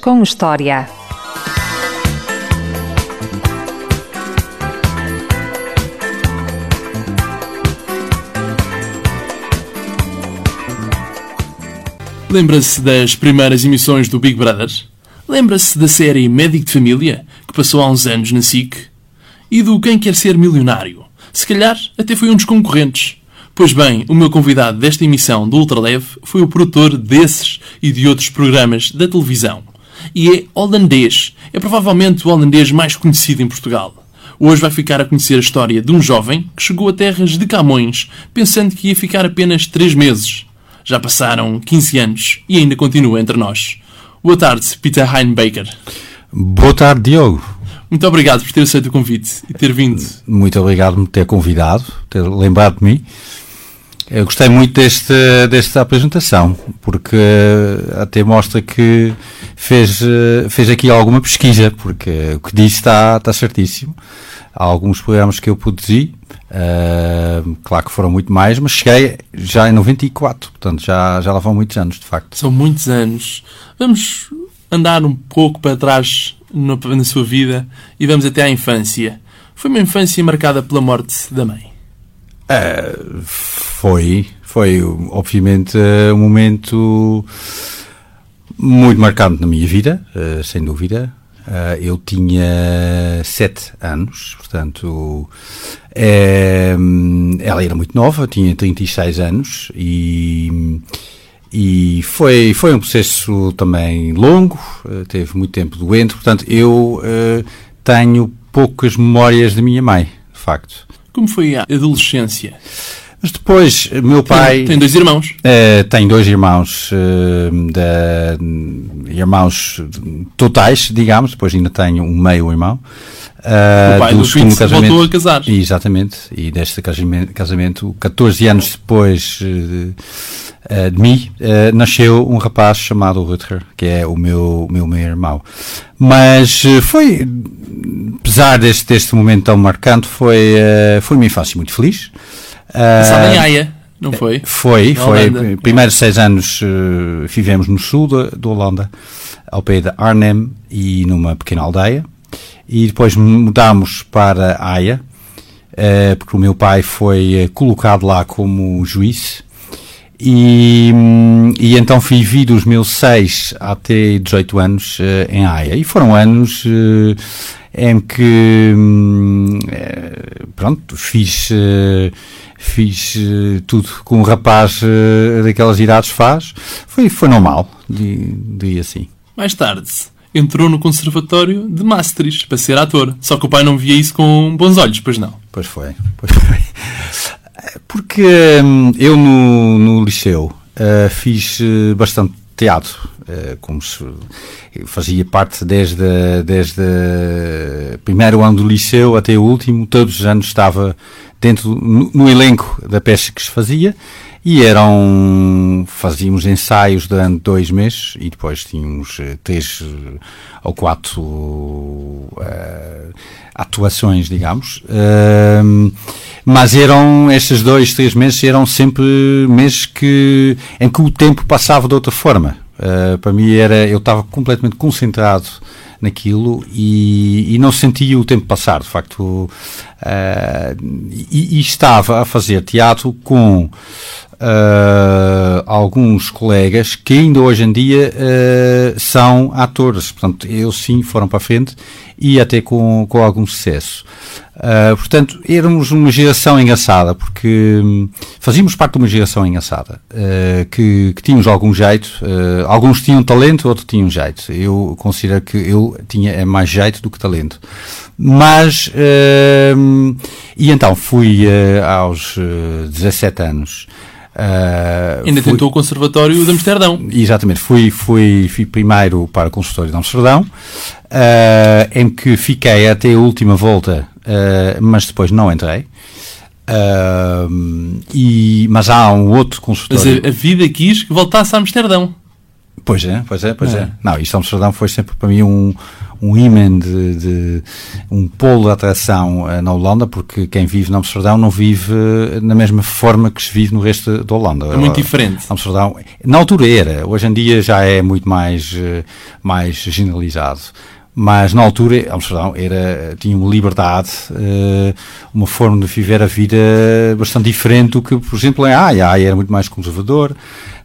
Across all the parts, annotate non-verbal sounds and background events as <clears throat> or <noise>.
Com História. Lembra-se das primeiras emissões do Big Brother? Lembra-se da série Médico de Família, que passou há uns anos na SIC? E do Quem Quer Ser Milionário? Se calhar até foi um dos concorrentes. Pois bem, o meu convidado desta emissão do Ultraleve foi o produtor desses e de outros programas da televisão. E é holandês. É provavelmente o holandês mais conhecido em Portugal. Hoje vai ficar a conhecer a história de um jovem que chegou a terras de Camões pensando que ia ficar apenas 3 meses. Já passaram 15 anos e ainda continua entre nós. Boa tarde, Peter Heinbaker. Boa tarde, Diogo. Muito obrigado por ter aceito o convite e ter vindo. Muito obrigado por me ter convidado, ter lembrado de mim. Eu gostei muito deste, desta apresentação, porque até mostra que fez, fez aqui alguma pesquisa, porque o que disse está, está certíssimo. Há alguns programas que eu produzi, uh, claro que foram muito mais, mas cheguei já em 94, portanto já, já lá vão muitos anos, de facto. São muitos anos. Vamos andar um pouco para trás no, na sua vida e vamos até à infância. Foi uma infância marcada pela morte da mãe. Uh, foi, foi obviamente um momento muito marcante na minha vida, uh, sem dúvida. Uh, eu tinha sete anos, portanto, ela era muito nova, tinha 36 anos e, e foi, foi um processo também longo, teve muito tempo doente, portanto, eu tenho poucas memórias da minha mãe, de facto. Como foi a adolescência? Mas depois, meu pai. Tem, tem dois irmãos? Uh, tem dois irmãos, uh, de, irmãos totais, digamos. Depois ainda tenho um meio-irmão. Uh, o pai do, do segundo casamento. voltou a casar. Exatamente. E deste casamento, casamento 14 anos depois de, de mim, nasceu um rapaz chamado Rutger, que é o meu, meu meio-irmão. Mas foi, apesar deste, deste momento tão marcante, foi, foi uma infância muito feliz. Passada em Haia, não foi? Foi, Na foi. Holanda. Primeiros seis anos uh, vivemos no sul da Holanda, ao pé de Arnhem e numa pequena aldeia. E depois mudámos para Haia, uh, porque o meu pai foi uh, colocado lá como juiz. E, e então vivi dos meus 6 até 18 anos uh, em Haia. E foram anos uh, em que, uh, pronto, fiz fiz uh, tudo que um rapaz daquelas idades faz. Foi, foi normal, diria assim. Mais tarde, entrou no Conservatório de Maastricht para ser ator. Só que o pai não via isso com bons olhos, pois não? Pois foi, pois foi. Porque hum, eu no, no liceu uh, fiz bastante teatro, como se fazia parte desde, desde o primeiro ano do liceu até o último, todos os anos estava dentro no, no, elenco da peça que se fazia e eram fazíamos ensaios durante dois meses e depois tínhamos uh, três uh, ou quatro uh, atuações digamos. Mas eram estes dois três meses eram sempre meses que em que o tempo passava de outra forma. Para mim era eu estava completamente concentrado naquilo e, e não sentia o tempo passar, de facto. Uh, e, e, estava a fazer teatro com uh, alguns colegas que ainda hoje em dia uh, são atores. Portanto, eles sim foram para a frente e até com, com algum sucesso. Uh, portanto, éramos uma geração engraçada, porque um, fazíamos parte de uma geração engraçada, uh, que, que tínhamos algum jeito, uh, alguns tinham talento, outros tinham jeito. Eu considero que eu tinha mais jeito do que talento. Mas, e então fui aos 17 anos. Uh, Ainda fui, tentou o Conservatório de Amsterdão. Exatamente, fui, fui, fui primeiro para o Conservatório de Amsterdão, uh, em que fiquei até a última volta, uh, mas depois não entrei. e, mas há um outro consultório. Mas a, a, vida quis que voltasse a Amsterdão. Pois é, pois é, pois é. é. Não, isto Amsterdão foi sempre para mim um, um imã de, de, um polo de atração uh, na Holanda, porque quem vive na Amsterdão não vive uh, na mesma forma que se vive no resto da Holanda. É muito diferente. Amsterdão, na altura era, hoje em dia já é muito mais, uh, mais generalizado mas na altura Amsterdão era, tinha uma liberdade, uh, uma forma de viver a vida bastante diferente do que, por exemplo, em Haia. Haia era muito mais conservador,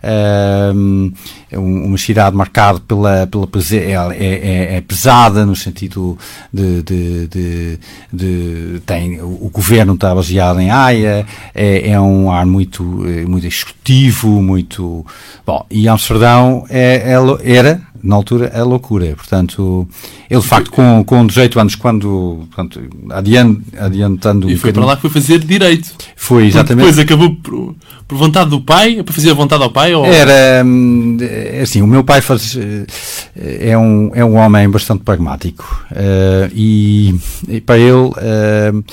uh, uma cidade marcada pela, pela é, é, é, pesada no sentido de, de, de, de, tem o, governo está baseado em Haia, é, é um ar muito muito executivo, muito bom e Amsterdão é, é era na altura a loucura. Portanto, ele de facto com, com 18 anos, quando portanto, adiant, adiantando. E foi para lá que foi fazer direito. Foi, exatamente. Depois acabou por, por vontade do pai, para fazer a vontade ao pai? Ou... Era hum, assim, o meu pai faz, eh, é, um, é um homem bastante pragmático uh, e, e, para ele. Uh,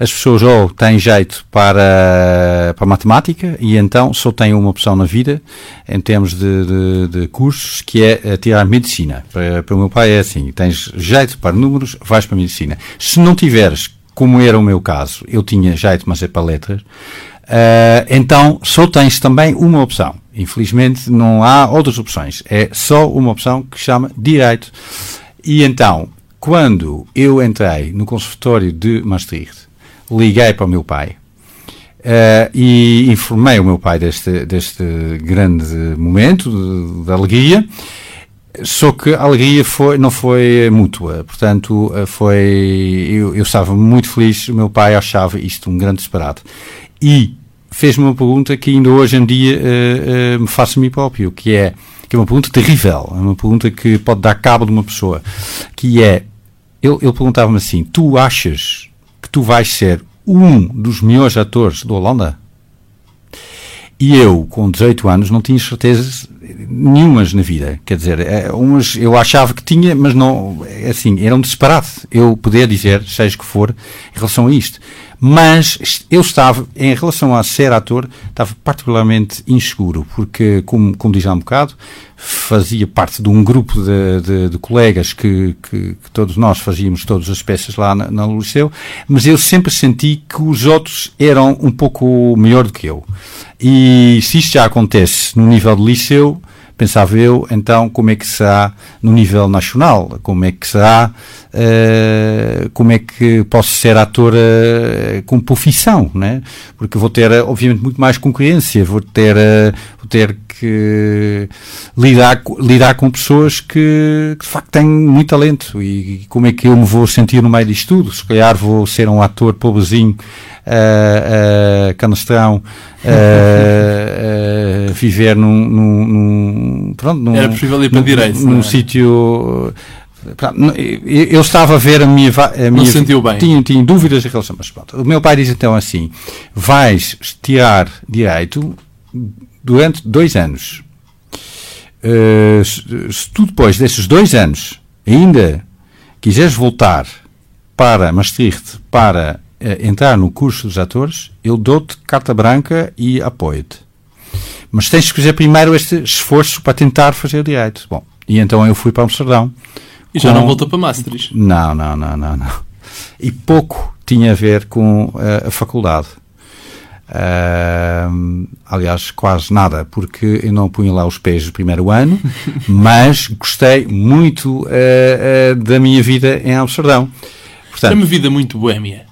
as pessoas ou têm jeito para, para matemática e então só têm uma opção na vida em termos de, de, de cursos que é tirar medicina. Para, para o meu pai é assim, tens jeito para números, vais para medicina. Se não tiveres, como era o meu caso, eu tinha jeito, mas é para letras, uh, então só tens também uma opção. Infelizmente não há outras opções. É só uma opção que chama direito. E então, quando eu entrei no conservatório de Maastricht, liguei para o meu pai uh, e informei o meu pai deste, deste grande momento de, de alegria. Só que a alegria foi, não foi mútua, portanto, eh, foi. Eu, eu estava muito feliz, o meu pai achava isto um grande disparate. E fez-me uma pergunta que ainda hoje em dia uh, uh, me faço a mim próprio, que é, que é uma pergunta terrível, é uma pergunta que pode dar cabo de uma pessoa, que é, ele, ele perguntava-me assim, tu achas que tu vais ser um dos melhores atores da Holanda? E eu, com 18 anos, não tinha certezas nenhumas na vida. Quer dizer, é, umas eu achava que tinha, mas não, é assim, era um disparate eu poder dizer, seja que for, em relação a isto. Mas eu estava, em relação a ser ator, estava particularmente inseguro, porque, como, como diz há um bocado, fazia parte de um grupo de, de, de colegas que, que, que, todos nós fazíamos todas as peças lá na, no liceu, mas eu sempre senti que os outros eram um pouco melhor do que eu. E se isto já acontece no nível de liceu, pensava eu, então como é que será no nível nacional? Como é que será, uh, como é que posso ser ator uh, com profissão, né? Porque vou ter, obviamente, muito mais concorrência, vou ter, uh, vou ter que lidar, lidar com pessoas que, que, de facto têm muito talento e como é que eu me vou sentir no meio disto tudo? Se calhar vou ser um ator pobrezinho, uh, uh, canastrão, uh, <laughs> viver num, num, num, pronto, num, Era possível ir para num, direito, num é? sítio eu estava a ver a minha. A minha sentiu bem. Tinha, tinha dúvidas em relação. Mas pronto. O meu pai diz então assim: vais tirar direito durante dois anos. Uh, se, tu depois desses dois anos ainda quiseres voltar para Maastricht para entrar no curso dos atores, eu dou-te carta branca e apoio-te. Mas tens que fazer primeiro este esforço para tentar fazer direito. Bom, e então eu fui para Amsterdão. E já com... não voltou para Maastricht? Não, não, não, não, não. E pouco tinha a ver com uh, a faculdade. Uh, aliás, quase nada, porque eu não punha lá os pés no primeiro ano, <laughs> mas gostei muito uh, da minha vida em Amsterdão. Portanto, Era uma vida muito boémia.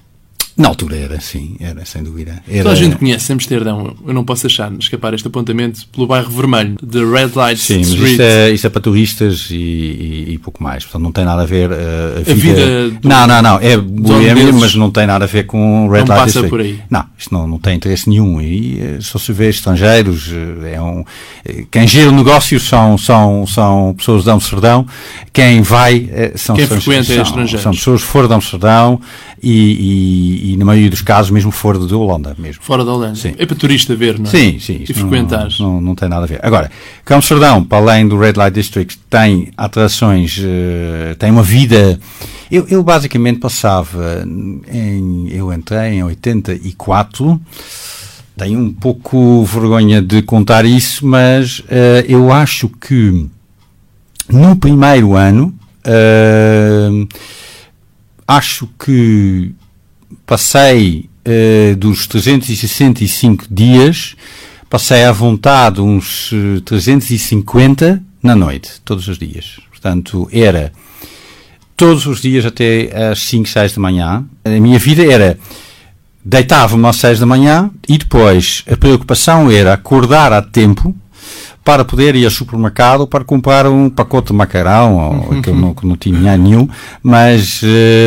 Na altura era, sim, era sem dúvida. Era... Toda a gente conhece Amsterdão, eu não posso deixar escapar este apontamento pelo bairro vermelho, de Red Light sim, Street. Sim, mas isto é, é para turistas e, e, e, pouco mais, portanto não tem nada a ver uh, a, vida... a vida do, não, não, não, é boêmia, mas não tem nada a ver com Red não Light passa Street. por aí. Não, isto não, não tem interesse nenhum e eh, só se vê estrangeiros, eh, é um... Quem gira o negócio são, são, são pessoas de Amsterdão, quem vai são, quem são, frequenta são, é estrangeiros. São pessoas fora de Amsterdão e, e, e, na maioria dos casos mesmo fora de Holanda mesmo. Fora da Holanda. Sim. É para turista ver, não é? Sim, sim. E frequentar. Não, não, não, tem nada a ver. Agora, Amsterdão, para além do Red Light District, tem atrações, uh, tem uma vida... Eu, eu basicamente passava em... Eu entrei em 84... Tenho um pouco vergonha de contar isso, mas uh, eu acho que no primeiro ano Uh, acho que passei uh, dos 365 dias, passei à vontade uns 350 na noite, todos os dias. Portanto, era todos os dias até às 5, 6 da manhã. A minha vida era deitava-me às 6 da manhã e depois a preocupação era acordar a tempo para poder ir ao supermercado para comprar um pacote de macarrão, ou, <laughs> que eu não, que não tinha <laughs> nenhum, mas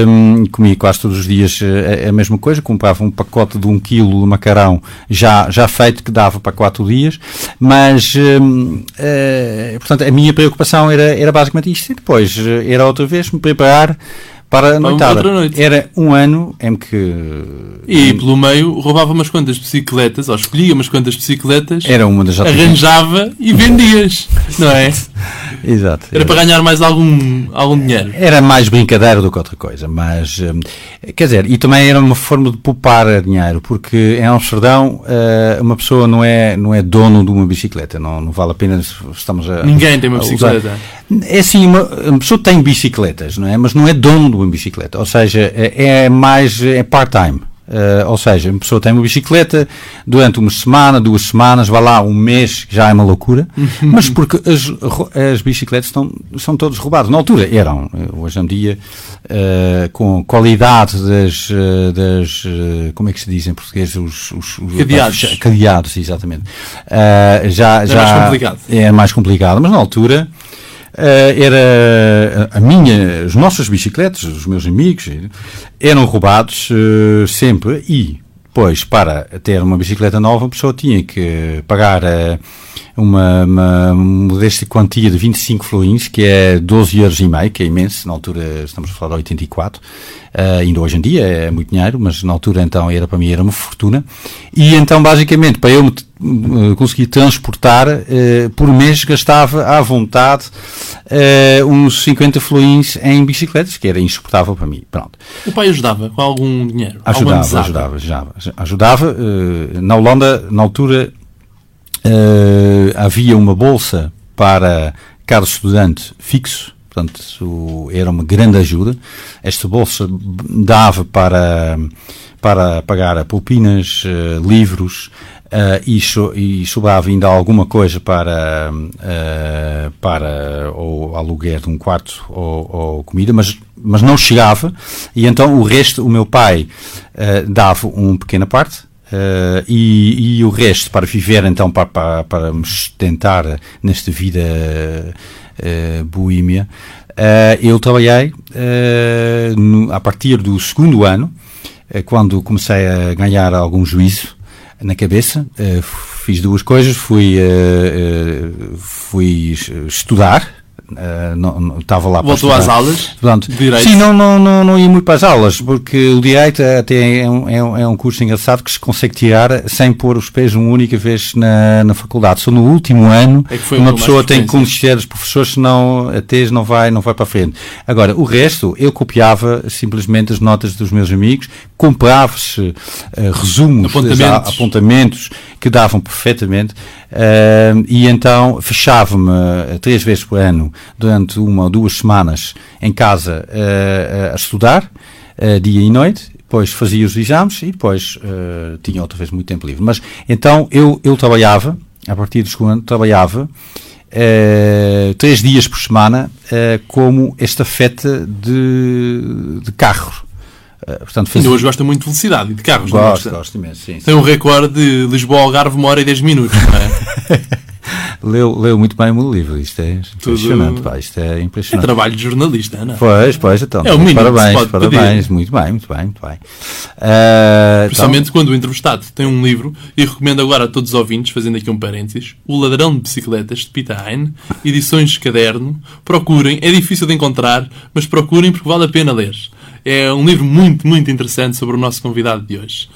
um, comia quase todos os dias a, a, mesma coisa, comprava um pacote de um quilo de macarrão já, já feito, que dava para quatro dias, mas, um, uh, portanto, a minha preocupação era, era basicamente isto, e depois eh, era outra vez me preparar para a noitada. Noite. Era um ano em que. E pelo meio roubava umas quantas bicicletas, ou escolhia umas quantas bicicletas, era uma das arranjava e vendias, não é? <laughs> Exato. Era, para ganhar mais algum, algum dinheiro. Era mais brincadeira do que outra coisa, mas hum, quer dizer, e também era uma forma de poupar dinheiro, porque em Amsterdão eh, uma pessoa não é, não é dono de uma bicicleta, não, não vale a pena estamos a. Ninguém tem uma bicicleta. É assim, uma, uma pessoa tem bicicletas, não é? Mas não é dono de uma bicicleta, ou seja, é, é mais é part-time. Uh, ou seja, uma pessoa tem uma bicicleta durante uma semana, duas semanas, vai lá um mês, já é uma loucura, <laughs> mas porque as, as bicicletas estão, são todas roubadas. Na altura eram, eh, hoje em dia, uh, com qualidade das, das uh, como é que se diz em português? Os, os, os cadeados. cadeados, exatamente. já, é já mais complicado. É mais complicado, mas na altura Uh, era a minha, as nossas bicicletas, os meus amigos, eram roubados uh, sempre. E depois para ter uma bicicleta nova a pessoa tinha que pagar uma, uma modesta quantia de 25 florins, que é 12 euros e meio, que é imenso, na altura estamos a falar de 84, uh, ainda hoje em dia é muito dinheiro, mas na altura então era para mim era uma fortuna, e então basicamente para eu me uh, conseguir transportar, uh, por mês gastava à vontade uns 50 florins em bicicletas, que era insuportável para mim. Pronto. O pai ajudava com algum dinheiro? Ajudava, ajudava, ajudava. Ajudava. na Holanda, na altura, havia uma bolsa para cada estudante fixo, portanto era uma grande ajuda. Esta bolsa dava para, para pagar propinas, livros, Uh, e, so, e sobrava ainda alguma coisa para, uh, para ou aluguer de um quarto ou, ou, comida, mas, mas não chegava, e então o resto, o meu pai uh, dava uma pequena parte, Uh, e, e, o resto para viver então para, para, para me sustentar nesta vida uh, boêmia uh, eu trabalhei no, a partir do segundo ano quando comecei a ganhar algum juízo na cabeça. Fiz duas coisas. Fui, fui estudar Uh, não, não, estava lá Voltou às aulas? Portanto, sim, não, não, não, não ia muito para as aulas, porque o direito até é um, é um, é um curso engraçado que se consegue tirar sem pôr os pés uma única vez na, na faculdade. Só no último ano é uma pessoa tem que conhecer os professores, senão a tese não vai, não vai para a frente. Agora, o resto, eu copiava simplesmente as notas dos meus amigos, comprava-se uh, resumos, apontamentos. apontamentos que davam perfeitamente, uh, e então fechava-me três vezes por ano, durante uma ou duas semanas, em casa uh, a estudar, dia e noite, depois fazia os exames e depois tinha outra vez muito tempo livre. Mas então eu, eu trabalhava, a partir do segundo ano, trabalhava três dias por semana como estafeta de, de carro Uh, portanto, faz... Ainda hoje gosta muito de velocidade e de carros. Gosto, não gosto imenso, sim, Tem um recorde de Lisboa-Algarve uma hora e 10 minutos, não é? <laughs> leu, leu muito bem o meu livro, isto é impressionante, Tudo... pá, isto é impressionante. É trabalho de jornalista, não é? Pois, pois, então. É um minuto, parabéns, parabéns, pedir. muito bem, muito bem, muito bem. Uh, Principalmente então... quando o entrevistado tem um livro, e recomendo agora a todos os ouvintes, fazendo aqui um parênteses, O Ladrão de Bicicletas, de Pita Hein, edições de caderno, procurem, é difícil de encontrar, mas procurem porque vale a pena ler. É um livro muito, muito interessante sobre o nosso convidado de hoje.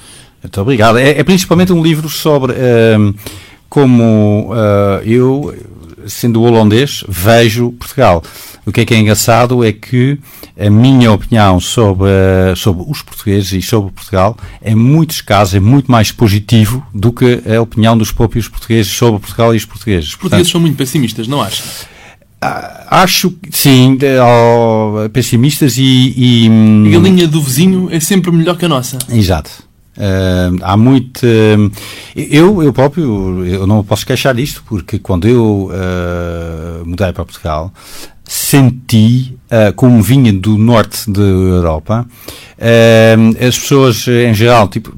Muito obrigado. É, é principalmente um livro sobre uh, como uh, eu, sendo holandês, vejo Portugal. O que é que é engraçado é que a minha opinião sobre, uh, sobre os portugueses e sobre Portugal, em muitos casos, é muito mais positivo do que a opinião dos próprios portugueses sobre Portugal e os portugueses. Os portugueses Portanto, são muito pessimistas, não achas? Ah, Acho que sim, ó, pessimistas e. e, hum, A galinha do vizinho é sempre melhor que a nossa. Exato. Ah, há muito. ah, eu, eu próprio, eu não posso queixar disto, porque quando eu ah, mudei para Portugal, senti, como vinha do norte da Europa, as pessoas em geral, tipo,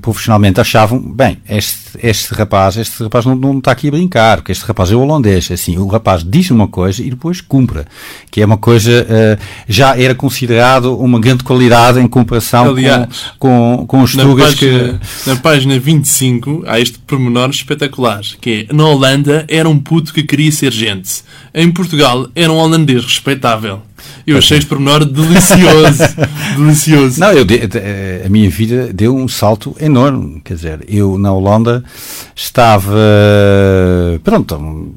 profissionalmente, achavam: bem, este, este rapaz, este rapaz não, não está aqui a brincar, porque este rapaz é holandês. Assim, o rapaz diz uma coisa e depois cumpre, que é uma coisa, ah, já era considerado uma grande qualidade em comparação Aliás, com, com, com os tugas que. na página 25 há este pormenor espetacular, que é, na Holanda era um puto que queria ser gente. Em Portugal era um holandês respeitável. Eu achei este pormenor delicioso. <laughs> delicioso. Não, eu de- a minha vida deu um salto enorme. Quer dizer, eu na Holanda estava. Pronto.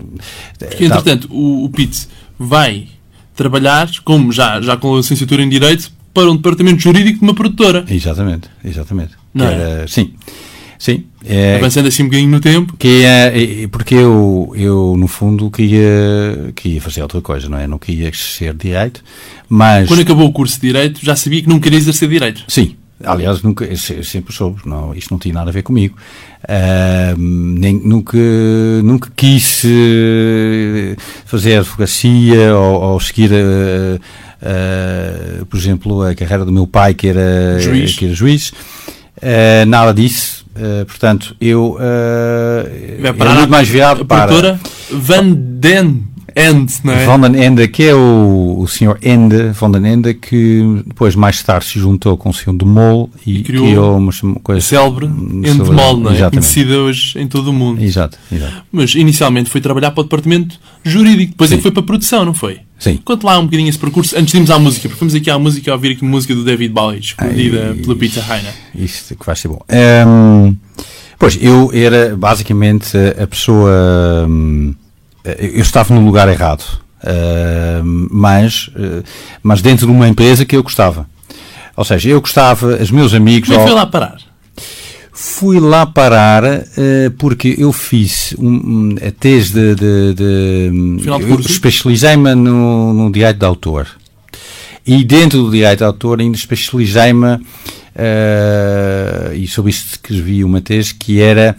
Porque, estava- entretanto, o, o Pete vai trabalhar, como já, já com a licenciatura em Direito, para um departamento jurídico de uma produtora. Exatamente, exatamente. Não é? era- sim, sim. É, Avançando assim um bocadinho no tempo. que é, é- porque eu, eu, no fundo, queria, queria fazer outra coisa, não é? Não queria exercer direito, mas. Quando acabou o curso de Direito, já sabia que não queria exercer Direito. Sim, aliás, nunca, sempre soube, não, isto não tinha nada a ver comigo. Ahm, nem, nunca, nunca quis eh, fazer advocacia ou, ou seguir, eh, eh, por exemplo, a carreira do meu pai, que era Juiz. Que era juiz. Nada disso. Eh, portanto, eu eh, Vai era parar muito mais a para produtora Van Den End, não é? Van den Ende, que é o, o senhor Ende, Van den Ende, que depois mais tarde se juntou com o senhor de Mol e, E criou criou uma, coisa Célebre Hum, Endemol, não é? Exatamente. Conhecida hoje em todo o mundo. Exato, exato. Mas inicialmente foi trabalhar para o departamento jurídico, depois é Sim. que foi para a produção, não foi? Sim. Conte lá um bocadinho esse percurso antes de irmos à música, porque fomos aqui à música a ouvir aqui música do David Bowie, escolhida Ai. pela Pizza Heiner. Isto que vai ser bom. Ehm, pois, eu era basicamente a pessoa. hum, eu estava no lugar errado. Ehm, mas, eh, mas dentro de uma empresa que eu gostava. Ou seja, eu gostava, os meus amigos. Como é que foi lá parar? Fui lá parar eh, porque eu fiz um, um, a tese de. de, de eu especializei-me no, no direito de autor. E dentro do direito de autor ainda especializei-me, eh, e sobre isso escrevi uma tese, que era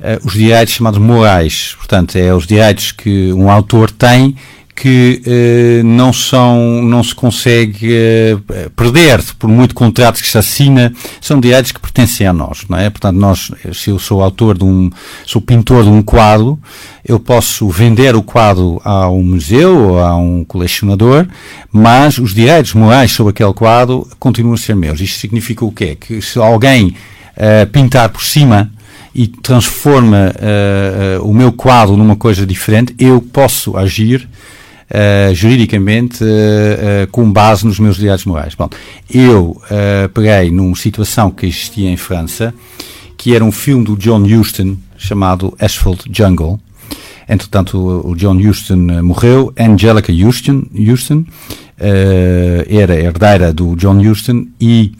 eh, os direitos chamados morais. Portanto, é os direitos que um autor tem que eh, não são, não se consegue eh, perder por muito contrato que se assina, são direitos que pertencem a nós, não é? Portanto, nós, se eu sou autor de um, sou pintor de um quadro, eu posso vender o quadro a um museu ou a um colecionador, mas os direitos morais sobre aquele quadro continuam a ser meus. Isto significa o quê? Que se alguém eh, pintar por cima e transforma o meu quadro numa coisa diferente, eu posso agir eh, juridicamente eh, com base nos meus direitos morais. Bom, eu peguei numa situação que existia em França, que era um filme do John Huston chamado Asphalt Jungle. Entretanto, o John Huston morreu. Angelica Huston, Huston era herdeira do John Huston e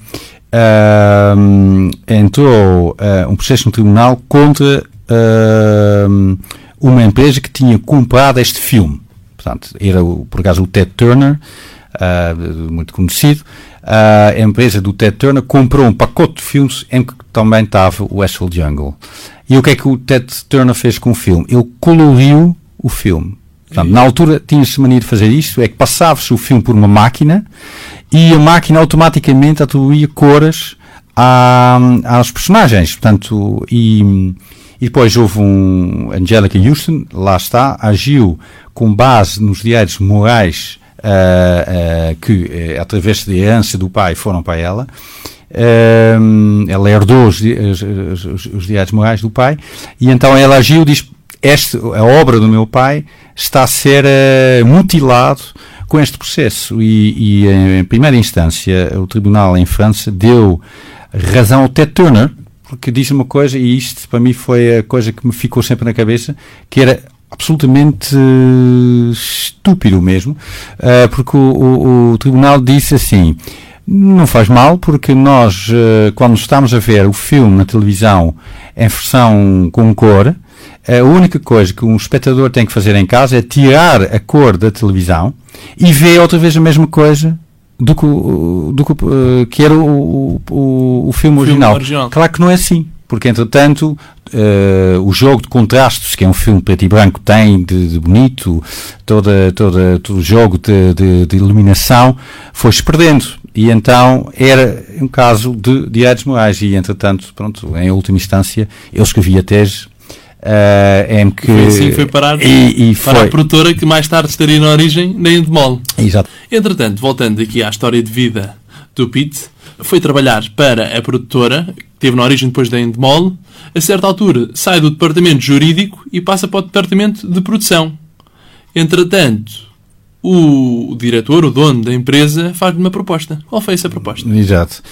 entrou ah, um processo no tribunal contra ahm, uma empresa que tinha comprado este filme. Portanto, era por acaso o Ted Turner, ah, muito conhecido. Ah, a empresa do Ted Turner comprou um pacote de filmes em que também estava o Asphalt Jungle. E o que é que o Ted Turner fez com o filme? Ele coloriu o filme. Portanto, na altura tinha-se mania de fazer isto, é que passava-se o filme por uma máquina e a máquina automaticamente atribuía cores à, aos personagens. Portanto, e, e depois houve um Angelica Houston, lá está, agiu com base nos direitos morais ah, ah, que, eh, através da herança do pai, foram para ela. Ela herdou os, os, os, os morais do pai e então ela agiu diz este, a obra do meu pai está a ser eh, mutilado com este processo e, e, em primeira instância o tribunal em França deu razão ao Ted Turner porque diz uma coisa e isto para mim foi a coisa que me ficou sempre na cabeça que era absolutamente eh, estúpido mesmo, eh, porque o, o- o tribunal disse assim: não faz mal, porque nós, eh, quando estamos a ver o filme na televisão em versão com cor, a única coisa que um espectador tem que fazer em casa é tirar a cor da televisão e ver outra vez a mesma coisa do que, o- do que, o- que era o, o, o filme, original. original. Claro que não é assim, porque entretanto eh, o jogo de contrastes que é um filme preto e branco tem de, de bonito, toda, toda, todo o jogo de, de, de iluminação foi-se perdendo. E então era um caso de direitos morais. E entretanto, pronto, em última instância, eu escrevi a tese eh, em que. Foi assim foi parar E, e para foi. a produtora que mais tarde estaria na origem na Endemol. Exato. Entretanto, voltando aqui à história de vida do Pete, foi trabalhar para a produtora, que teve na origem depois da Endemol. A certa altura, sai do departamento jurídico e passa para o departamento de produção. Entretanto, o diretor, o dono da empresa, faz-lhe uma proposta. Qual foi essa proposta? Exato.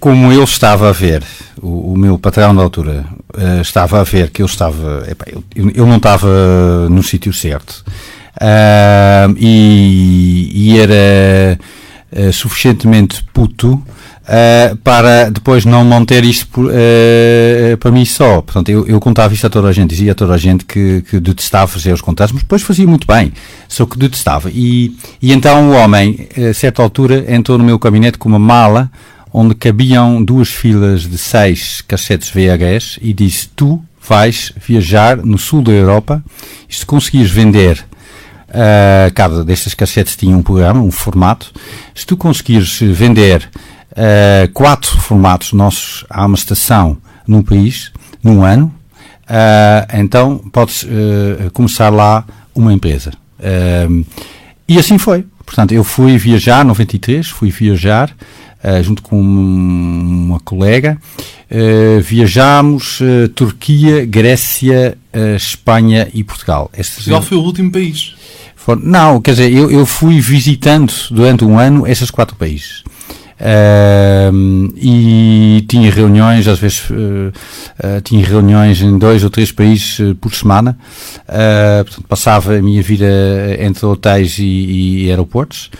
Como eu estava a ver, o, o meu patrão da altura eh, estava a ver que eu estava. eu, eu não estava no sítio certo. Ahm, e, e era eh, suficientemente puto eh, para depois não manter isto por, eh, para mim só. Portanto, eu, eu contava isto a toda a gente, dizia a toda a gente que, que detestava fazer os contratos, mas depois fazia muito bem, só que detestava. E, e então o homem, a certa altura, entrou no meu gabinete com uma mala onde cabiam duas filas de seis cassetes VHS e disse: Tu vais viajar no sul da Europa e se conseguires vender Uh, cada destas cassetes tinha um programa, um formato. Se tu conseguires vender uh, quatro formatos nossos a uma estação num país, num ano, uh, então podes uh, começar lá uma empresa. E assim foi. Portanto, eu fui viajar, 93, fui viajar junto com uma colega. Viajámos Turquia, Grécia, Espanha e Portugal. Estes, Portugal foi o último país. For- Não, quer dizer, eu, eu fui visitando durante um ano esses quatro países. Ahm, e tinha reuniões, às vezes eh, eh, tinha reuniões em dois ou três países eh, por semana. Portanto, passava a minha vida entre hotéis e, e aeroportos.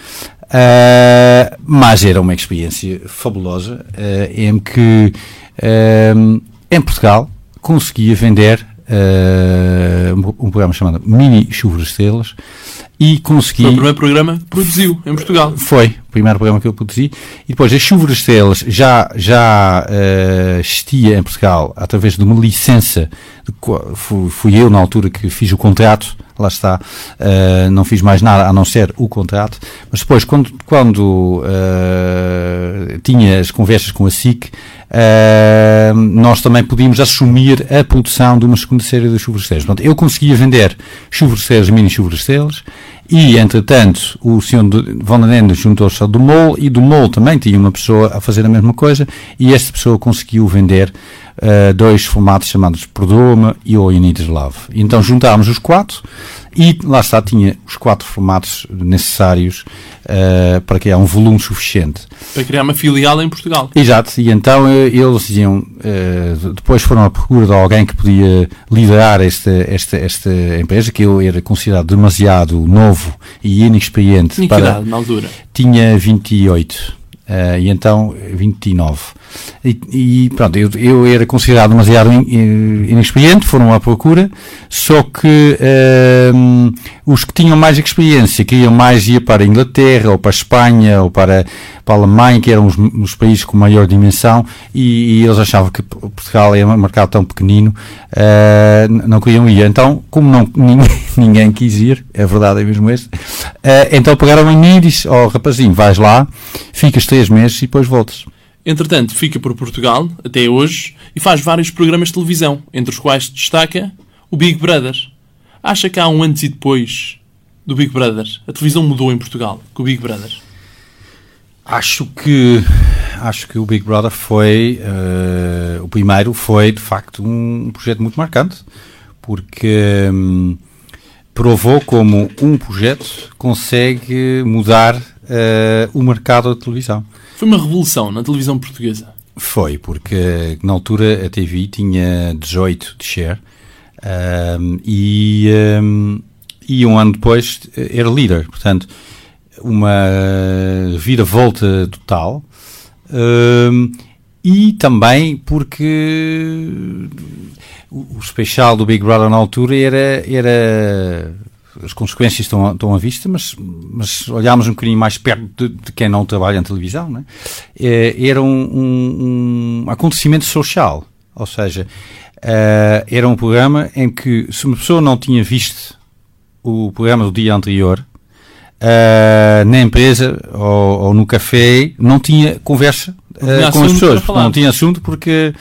Mas era uma experiência fabulosa em que em Portugal conseguia vender um, programa chamado Mini Chuva de Estrelas e consegui. Foi o primeiro programa que produziu em Portugal. Foi primeiro programa que eu produzi. E depois, a Chuva das Estrelas já, já eh, existia em Portugal através de uma licença. De, fui, fui eu, na altura, que fiz o contrato. Lá está. eh, não fiz mais nada a não ser o contrato. Mas depois, quando, quando eh, tinha as conversas com a SIC, eh, nós também podíamos assumir a produção de uma segunda série das Estrelas. Portanto, eu conseguia vender Estrelas, mini Estrelas. E, entretanto, o senhor de- Van den Ende juntou-se ao do MOL e do MOL também tinha uma pessoa a fazer a mesma coisa e esta pessoa conseguiu vender eh, dois formatos chamados Perdoa-me e. E então juntámos os quatro e lá está, tinha os quatro formatos necessários eh, para criar um volume suficiente. Para criar uma filial em Portugal. Exato, e então eh, eles diziam, eh, depois foram à procura de alguém que podia liderar esta, esta, esta empresa, que eu era considerado demasiado novo e inexperiente Tinha para. na altura. Tinha 28. eh, e então 29. E, e pronto, eu, eu era considerado demasiado in- in- inexperiente, foram à procura, só que ehm, os que tinham mais experiência queriam mais ir para a Inglaterra, ou para a Espanha, ou para, para a Alemanha, que eram os, os países com maior dimensão, e, e eles achavam que Portugal era um mercado tão pequenino, n- não queriam ir. Então, como não, <laughs> ninguém, ninguém quis ir, é verdade, é mesmo este, eh, então pegaram em mim e disse, ó rapazinho, vais lá, ficas três meses e depois voltas. Entretanto, fica por Portugal, até hoje, e faz vários programas de televisão, entre os quais destaca o Big Brother. Acha que há um antes e depois do Big Brother? A televisão mudou em Portugal com o Big Brother. Acho que acho que o Big Brother foi eh, o primeiro foi de facto um projeto muito marcante porque hum, provou como um projeto consegue mudar eh, o mercado da televisão. Foi uma revolução na televisão portuguesa. Foi, porque na altura a TV tinha 18 de share ahm, e, ahm, e um ano depois era líder. Portanto, uma vira-volta total. Ahm, e também porque o, o especial do Big Brother na altura era, era as consequências estão, estão à vista, mas, mas olhámos um bocadinho mais perto de, de quem não trabalha em televisão, né? é, era um, um, um, acontecimento social, ou seja, uh, era um programa em que se uma pessoa não tinha visto o programa do dia anterior, uh, na empresa ou, ou, no café, não tinha conversa uh, com as pessoas, não tinha assunto porque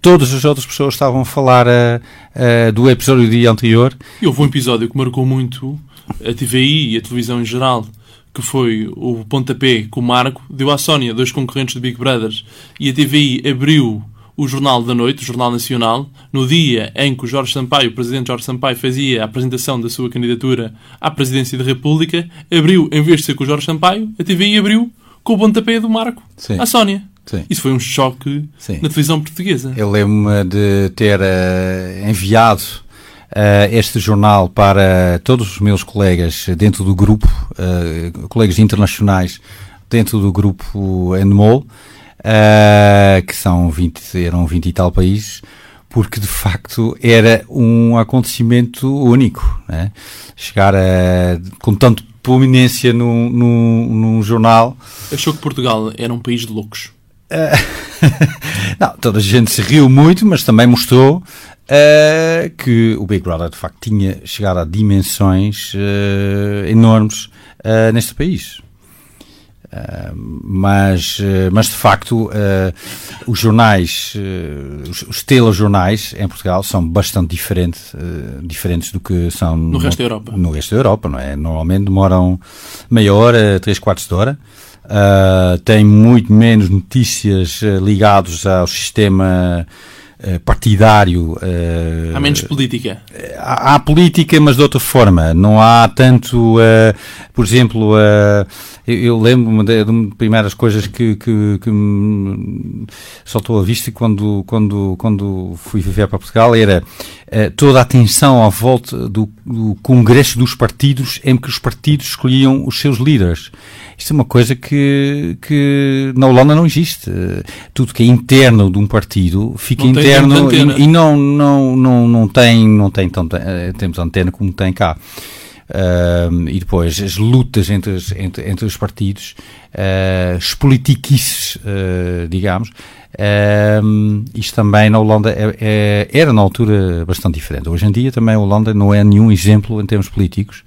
todas as outras pessoas estavam a falar uh, uh, do episódio do dia anterior. E houve um episódio que marcou muito a TVI e a televisão em geral, que foi o pontapé que o Marco deu à Sónia, dois concorrentes do Big Brothers, e a TVI abriu o Jornal da Noite, o Jornal Nacional, no dia em que o Jorge Sampaio, o presidente Jorge Sampaio, fazia a apresentação da sua candidatura à presidência da República, abriu, em vez de ser com o Jorge Sampaio, a TVI abriu com o pontapé do Marco Sim. à Sónia. Sim. Isso foi um choque Sim. na televisão portuguesa. Eu lembro-me de ter uh, enviado uh, este jornal para todos os meus colegas dentro do grupo, uh, colegas internacionais dentro do grupo Endemol, que são 20, eram 20 e tal países, porque de facto era um acontecimento único. Né? Chegar a, com tanto prominência num, num, num jornal. Achou que Portugal era um país de loucos? <laughs> não, toda a gente se riu muito, mas também mostrou uh, que o Big Brother de facto tinha chegado a dimensões uh, enormes uh, neste país. mas, mas de facto os jornais, os, os telejornais em Portugal são bastante diferentes, diferentes do que são no, no resto da Europa. No resto da Europa, não é? Normalmente demoram meia hora, três quartos de hora. Uh, tem muito menos notícias uh, ligadas ao sistema uh, partidário. Uh, há menos política. Há, há, política, mas de outra forma. Não há tanto, por exemplo, eu, eu lembro-me de, de primeiras coisas que, que, que me soltou a vista quando, quando, quando fui viver para Portugal era toda a atenção à volta do, do congresso dos partidos em que os partidos escolhiam os seus líderes. Isto é uma coisa que, que na Holanda não existe. Tudo que é interno de um partido fica não interno e, e, não, não, não, não tem, não tem tanta, eh, temos antena como tem cá. Uh, e depois as lutas entre, os, entre, entre os partidos, uh, as politiquices, uh, digamos, uh, isto também na Holanda é, é, era na altura bastante diferente. Hoje em dia também a Holanda não é nenhum exemplo em termos políticos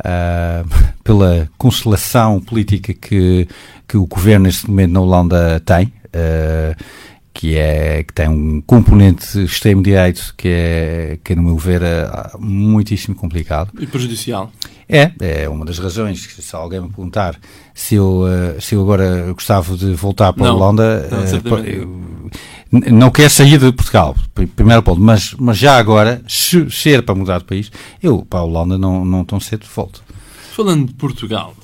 uh, <laughs> pela constelação política que, que o governo neste momento na Holanda tem, uh, que, é, que tem um componente extremo-direito que é, que, no meu ver, é muitíssimo complicado. E prejudicial. É, é uma das razões que se alguém me perguntar se eu, uh, se eu agora gostava de voltar para não, a Holanda, não, uh, não quer sair de Portugal, primeiro ponto, mas, mas já agora, se ser para mudar de país, eu para a Holanda não, não tão cedo volto. Falando de Portugal,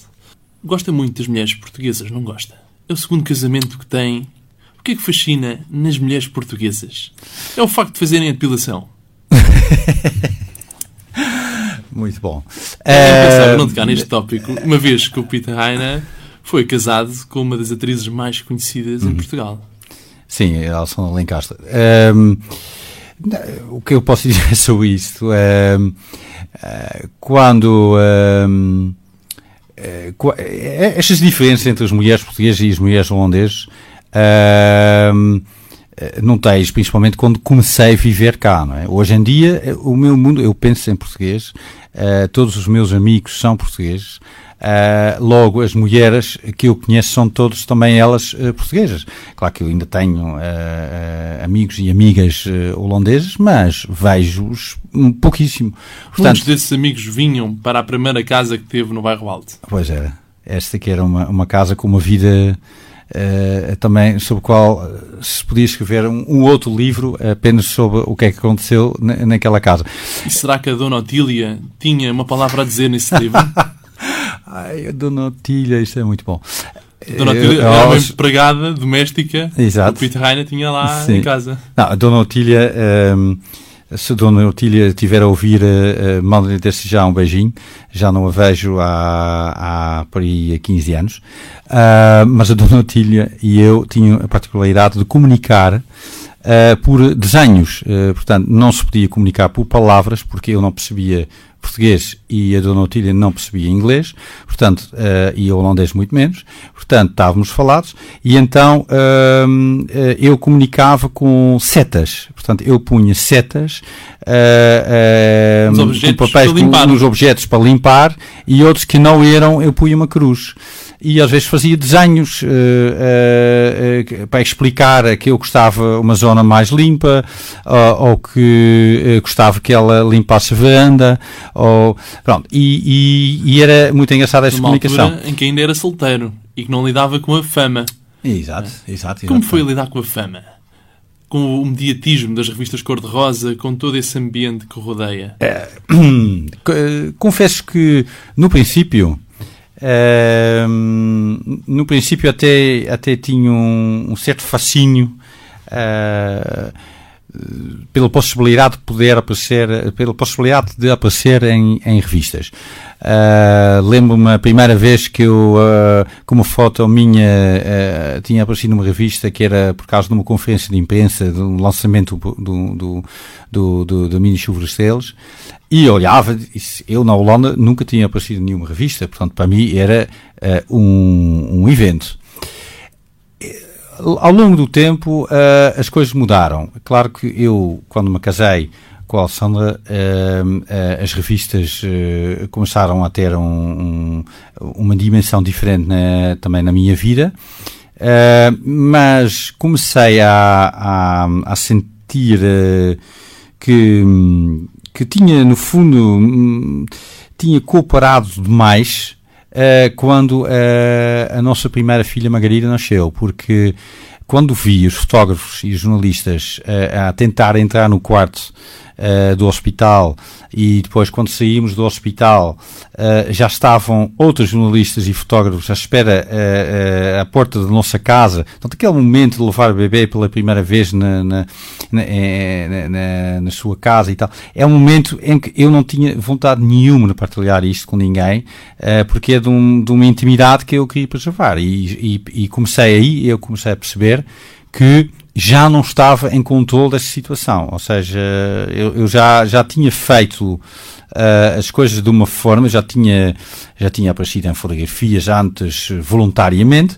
gosta muito das mulheres portuguesas, não gosta? É o segundo casamento que tem. O que é que fascina nas mulheres portuguesas? É o facto de fazerem a depilação. <laughs> muito bom. Eu não pensava não tocar neste tópico, uma vez que o Peter Heine foi casado com uma das atrizes mais conhecidas em uhum. Portugal. Sim, Alson Lencastre. Um, o que eu posso <laughs> dizer sobre isto? Um, uh, quando. Um, uh, estas diferenças entre as mulheres portuguesas e as mulheres holandesas uh, não tens, principalmente quando comecei a viver cá, não é? Hoje em dia, o meu mundo, eu penso em português, uh, todos os meus amigos são portugueses, Uh, logo, as mulheres que eu conheço são todas também elas uh, portuguesas. Claro que eu ainda tenho amigos e amigas holandeses, mas vejo-os pouquíssimo. Portanto, Muitos desses amigos vinham para a primeira casa que teve no bairro Alto. Pois era. Esta que era uma, uma casa com uma vida também sobre o qual se podia escrever um, um, outro livro apenas sobre o que é que aconteceu naquela casa. E será que a Dona Otília tinha uma palavra a dizer nesse livro? <laughs> Ai, a Dona Otília, isto é muito bom. Dona Otília era uma empregada doméstica Exato. que o Peter tinha lá Sim. em casa. Não, a Dona Otília, um, se Dona Otília estiver a ouvir, uh, manda-lhe desde já um beijinho. Já não a vejo há, há por aí há 15 anos. Uh, mas a Dona Otília e eu tinham a particularidade de comunicar uh, por desenhos. Portanto, não se podia comunicar por palavras, porque eu não percebia português e a Dona Otília não percebia inglês, portanto, uh, e o holandês muito menos, portanto, estávamos falados, e então uh, eu comunicava com setas, portanto, eu punha setas uh, nos, objetos papéis, nos objetos para limpar, e outros que não eram, eu punha uma cruz e às vezes fazia desenhos uh, uh, para explicar que eu gostava uma zona mais limpa ou que gostava que ela limpasse a varanda ou, pronto, e, e, e era muito engraçada Numa comunicação. em que ainda era solteiro e que não lidava com a fama. Exato, exato. Como foi lidar com a fama? com o mediatismo das revistas cor-de-rosa, com todo esse ambiente que rodeia? <clears throat> É, confesso que, no princípio, Uh, no princípio até, até tinha um, um certo fascínio uh, pela possibilidade de poder aparecer, pela possibilidade de aparecer em, em revistas. Uh, Lembro-me a primeira vez que eu, uh, com uma foto minha, uh, tinha aparecido numa revista que era por causa de uma conferência de imprensa, do lançamento do, do, do, do, do Mini Chuva Estrelas, e olhava, eu na Holanda nunca tinha aparecido nenhuma revista, portanto para mim era um, um evento ao longo do tempo uh, as coisas mudaram. Claro que eu, quando me casei com a Alessandra, uh, uh, as revistas começaram a ter um, um, uma dimensão diferente na, também na minha vida, mas comecei a, a, a sentir que, que tinha, no fundo, um, tinha cooperado demais quando a nossa primeira filha Margarida nasceu, porque quando vi os fotógrafos e jornalistas a tentar entrar no quarto uh, do hospital e depois quando saímos do hospital uh, já estavam outros jornalistas e fotógrafos à espera uh, à porta da nossa casa. Portanto, aquele momento de levar o bebê pela primeira vez na, na, na, na, na sua casa e tal, é um momento em que eu não tinha vontade nenhuma de partilhar isto com ninguém, porque é de, um, de, uma intimidade que eu queria preservar. E, e, e comecei aí, eu comecei a perceber que já não estava em controle desta situação. Ou seja, eu, eu já, já tinha feito uh, as coisas de uma forma, já tinha, já tinha aparecido em fotografias antes voluntariamente,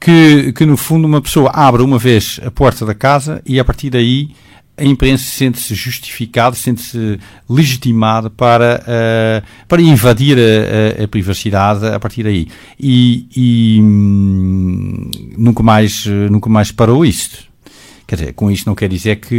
que, que no fundo uma pessoa abre uma vez a porta da casa e a partir daí a imprensa sente-se justificada, sente-se legitimada para, uh, para invadir a, a, a, privacidade a partir daí. E, e hum, nunca, mais, nunca mais parou isto. Quer dizer, com isto não quer dizer que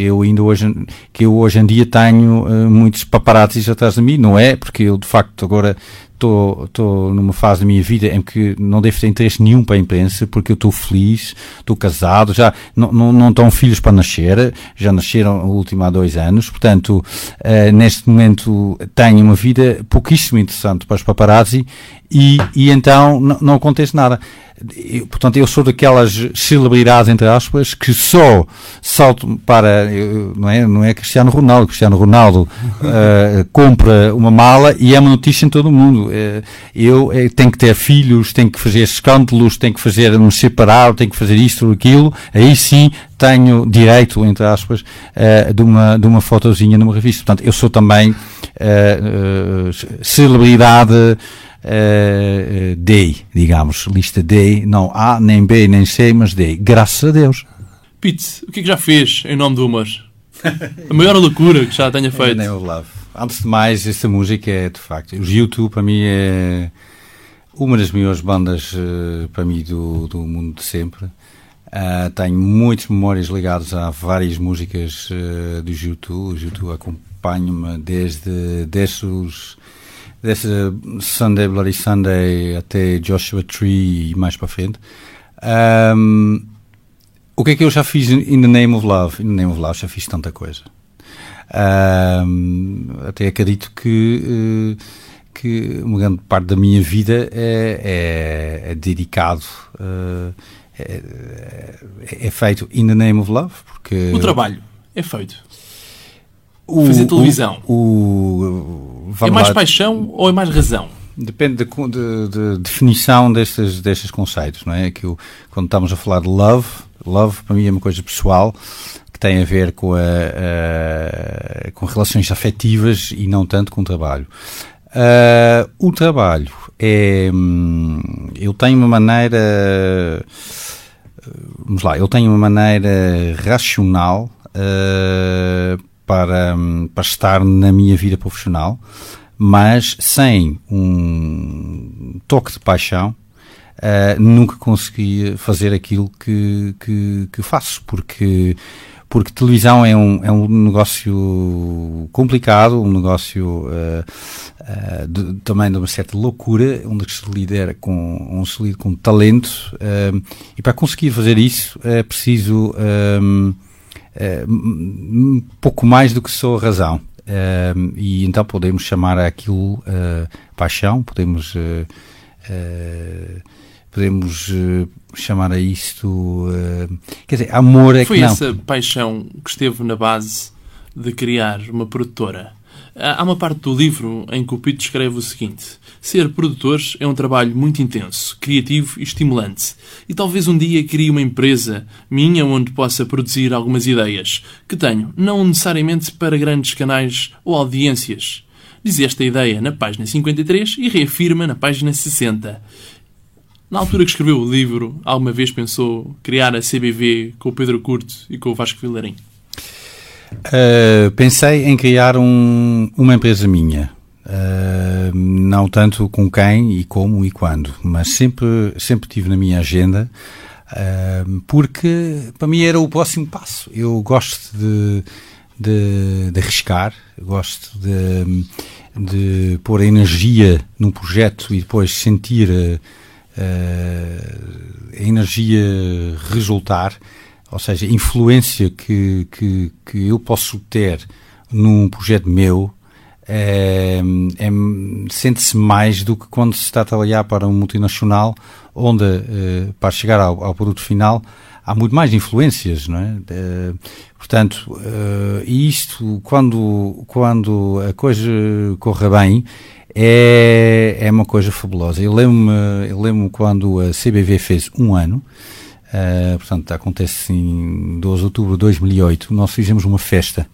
eu ainda hoje, que eu hoje em dia tenho uh, muitos paparazzis atrás de mim, não é? Porque eu de facto agora estou numa fase da minha vida em que não devo ter interesse nenhum para a imprensa, porque eu estou feliz, estou casado, já não, não, não estão filhos para nascer, já nasceram o último há dois anos, portanto, uh, neste momento tenho uma vida pouquíssimo interessante para os paparazzi e, e então não, acontece nada. Eu, portanto, eu sou daquelas celebridades, entre aspas, que só salto para, não é, não é Cristiano Ronaldo, Cristiano Ronaldo uh, <laughs> compra uma mala e é uma notícia em todo o mundo. Uh, eu uh, tenho que ter filhos, tenho que fazer escândalos, tenho que fazer um separar, tenho que fazer isto ou aquilo, aí sim tenho direito, entre aspas, uh, de, uma, de uma fotozinha numa revista. Portanto, eu sou também celebridade uh, D, digamos, lista D, não A, nem B, nem C, mas D. Graças a Deus. Pete, o que é que já fez em nome do humor? A maior loucura que já tenha feito. Nem love. Antes de mais, esta música é, de facto, os YouTube para mim é uma das melhores bandas uh, para mim do, do mundo de sempre. Uh, tenho muitas memórias ligadas a várias músicas uh, do YouTube. O YouTube acompanha-me desde, desde os desse Sunday Bloody Sunday até Joshua Tree e mais para frente. Um, o que é que eu já fiz in the name of love? In the name of love já fiz tanta coisa. Um, até acredito que, uh, que uma grande parte da minha vida é, é, é dedicado, uh, é, é, feito in the name of love. Porque o trabalho é feito. O, Fazer televisão. O, o é mais lá. paixão ou é mais razão? depende de, de, de, definição destes, destes conceitos, não é? Que eu, quando estamos a falar de love, love para mim é uma coisa pessoal que tem a ver com, a, a com relações afetivas e não tanto com o trabalho. Uh, o trabalho é. Hum, eu tenho uma maneira. Vamos lá, eu tenho uma maneira racional uh, para, hum, para estar na minha vida profissional mas sem um toque de paixão, uh, nunca consegui fazer aquilo que, que, que, faço, porque, porque televisão é um, é um negócio complicado, um negócio uh, uh, de, também de uma certa loucura, onde se lidera com, um com talento, e para conseguir fazer isso é preciso um pouco mais do que só a razão. Uh, e então podemos chamar aquilo uh, paixão, podemos, podemos chamar a isto. quer dizer, amor é Foi que não. Foi essa paixão que esteve na base de criar uma produtora Há uma parte do livro em que o Pito escreve o seguinte: Ser produtores é um trabalho muito intenso, criativo e estimulante. E talvez um dia crie uma empresa minha onde possa produzir algumas ideias que tenho, não necessariamente para grandes canais ou audiências. Diz esta ideia na página 53 e reafirma na página 60. Na altura que escreveu o livro, alguma vez pensou criar a CBV com o Pedro Curto e com o Vasco Vilarim? Uh, pensei em criar um, uma empresa minha. Uh, não tanto com quem e como e quando, mas sempre, sempre tive na minha agenda, uh, porque para mim era o próximo passo. Eu gosto de, de, de arriscar, gosto de, de pôr energia num projeto e depois sentir a energia resultar ou seja, influência que, que, que eu posso ter num projeto meu é, é, sente-se mais do que quando se está a trabalhar para um multinacional, onde é, para chegar ao, ao, produto final há muito mais influências, não é? portanto, eh, isto, quando, quando a coisa corre bem, é, é uma coisa fabulosa. Eu lembro-me lembro quando a CBV fez um ano, Uh, portanto, acontece em 12 de outubro de 2008. Nós fizemos uma festa.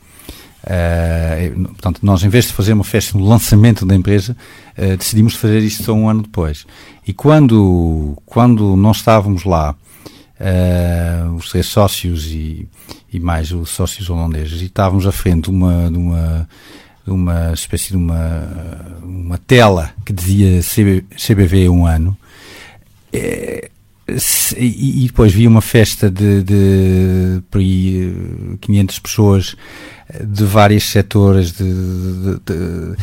Uh, portanto, nós, em vez de fazer uma festa no lançamento da empresa, uh, decidimos fazer isto só um ano depois. E quando, quando nós estávamos lá, os três sócios e, e mais os sócios holandeses, e estávamos à frente de uma, de uma, de uma espécie de uma, uma tela que dizia CB, CBV um ano, e, depois vi uma festa de, de por aí 500 eh, pessoas eh, de vários setores, de, de, de,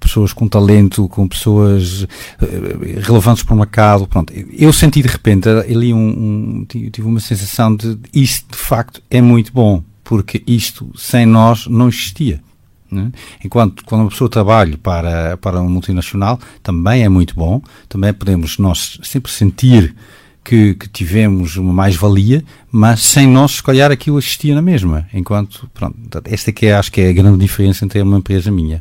pessoas com talento, com pessoas eh, relevantes para o mercado. Pronto. Eu senti de repente ali um, um, tive uma sensação de isto de facto é muito bom, porque isto sem nós não existia. Né? Enquanto quando uma pessoa trabalha para, para uma multinacional, também é muito bom, também podemos nós sempre sentir que, que tivemos uma mais-valia, mas sem nós, se calhar, aquilo existia na mesma. Enquanto, pronto, esta que é, acho que é a grande diferença entre uma empresa minha.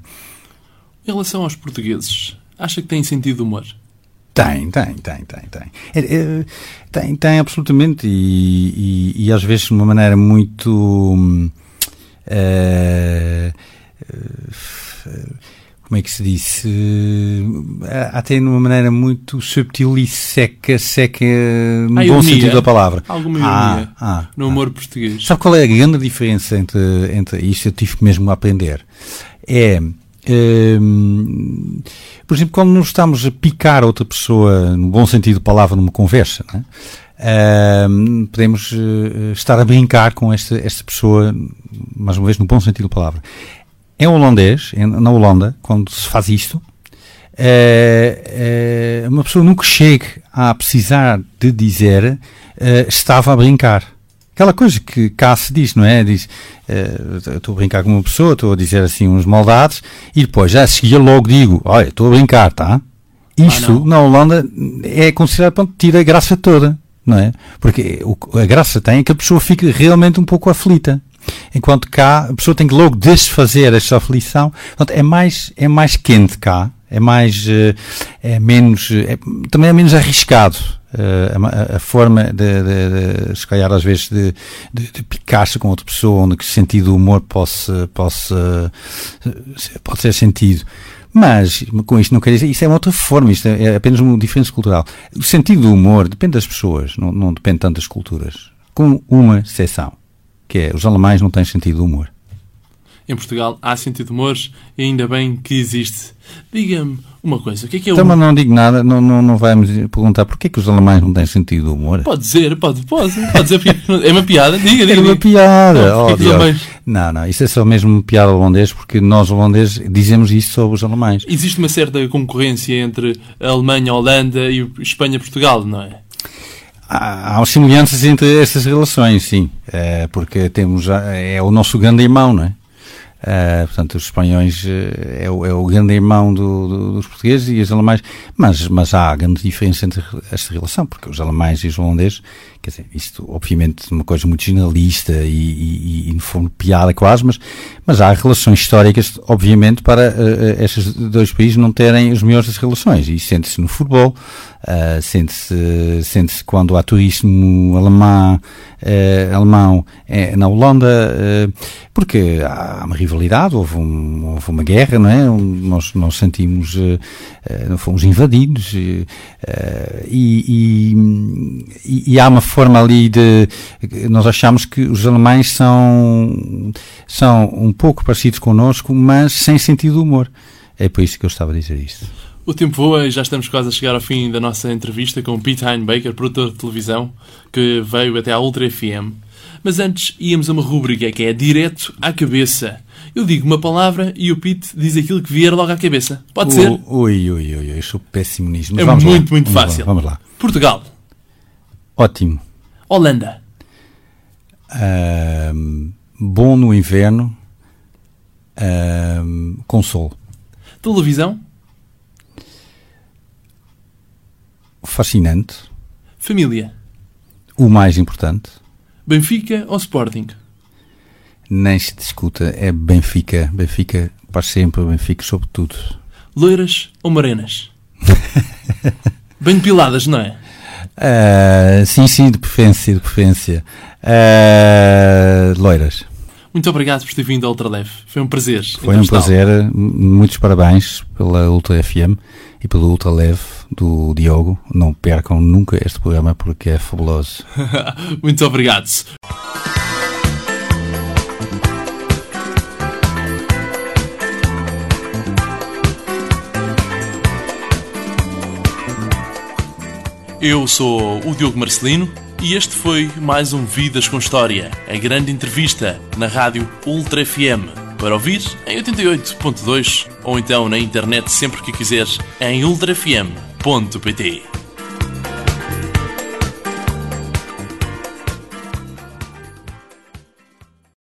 Em relação aos portugueses, acha que têm sentido de humor? Tem, tem, tem, tem, tem. É, é, tem, tem absolutamente e, e, e, às vezes de uma maneira muito. É, como é que se disse? Uh, até de uma maneira muito subtil e seca, seca no bom sentido da palavra. Alguma ironia ah, ah, no humor ah. português. Sabe qual é a grande diferença entre, entre isto? Eu tive mesmo a aprender. É, um, por exemplo, quando nos estamos a picar outra pessoa, no bom sentido da palavra, numa conversa, um, podemos uh, estar a brincar com esta, esta pessoa, mais uma vez, no bom sentido da palavra em holandês, na Holanda, quando se faz isto, é, é, uma pessoa nunca chega a precisar de dizer é, estava a brincar. Aquela coisa que cá se diz, não é? Diz, estou a brincar com uma pessoa, estou a dizer assim uns maldades, e depois já a seguir logo digo, olha, estou a brincar, tá? Isto, ah, na Holanda, é considerado, pronto, tira a graça toda, não é? Porque o, a graça tem é que a pessoa fica realmente um pouco aflita. Enquanto cá, a pessoa tem que logo desfazer esta aflição. Portanto, é mais, é mais quente cá. É, mais, uh, é menos, é, também é menos arriscado. Uh, a, a, forma de, de, de, se calhar às vezes de, de, de picar-se com outra pessoa, onde que sentido do humor possa, possa, pode ser sentido. Mas, com isto não quer dizer, isso é uma outra forma, isto é, é apenas uma diferença cultural. O sentido do humor depende das pessoas, não, não depende tanto das culturas. Com uma exceção, que é, os alemães não têm sentido do humor. Em Portugal há sentido de humor e ainda bem que existe. Diga-me uma coisa, o que é que é o... Então, mas não digo nada, não, não, não vai-me perguntar porquê que os alemães não têm sentido de humor. Pode dizer, pode, pode, pode dizer, é uma piada, diga, diga. É uma piada, não, oh, não, não, isso é só mesmo uma piada holandês, porque nós holandeses dizemos isso sobre os alemães. Existe uma certa concorrência entre a Alemanha, a Holanda e Espanha, Portugal, não é? Há, há semelhanças entre essas relações, sim, é, porque temos, é o nosso grande irmão, não é? Uh, portanto, os espanhóis uh, é, o, é, o, grande irmão do, do, dos portugueses e os alemães, mas, mas há grande diferença entre esta relação, porque os alemães e os holandeses, quer dizer, isto obviamente uma coisa muito generalista e, e, e no fundo piada quase, mas, mas há relações históricas, obviamente, para uh, estes dois países não terem os melhores relações, e sente-se no futebol, Uh, sente-se sente quando há turismo alemão, uh, alemão é, na Holanda, uh, porque há uma rivalidade, houve, um, houve, uma guerra, não é? Nós, nós sentimos, não fomos invadidos e, e, e, há uma forma ali de. Nós achamos que os alemães são, são um pouco parecidos connosco, mas sem sentido de humor. É por isso que eu estava a dizer isto. O tempo voa e já estamos quase a chegar ao fim da nossa entrevista com Pete Heinbaker, produtor de televisão, que veio até à Ultra FM. Mas antes íamos a uma rubrica que é Direto à Cabeça. Eu digo uma palavra e o Pete diz aquilo que vier logo à cabeça. Pode ser? Ui, ui, ui, eu sou péssimo nisso. é muito, lá. muito vamos fácil. Lá, vamos lá. Portugal. Ótimo. Holanda. Um, bom no inverno. Um, com sol. Televisão. Fascinante. Família. O mais importante. Benfica ou Sporting? Nem se discuta, é Benfica. Benfica para sempre, Benfica sobre tudo. Loiras ou morenas? <laughs> Bem piladas, não é? Uh, sim, sim, de preferência, de preferência. Uh, loiras. Muito obrigado por ter vindo ao Ultraleve. Foi um prazer. Foi um prazer. Muitos parabéns pela Ultra FM e pelo Ultra Leve do Diogo. Não percam nunca este programa porque é fabuloso. <laughs> Muito obrigado. Eu sou o Diogo Marcelino e este foi mais um Vidas com História, a grande entrevista na rádio Ultra FM para ouvir em 88.2 ou então na internet sempre que quiseres em ultrafm.pt.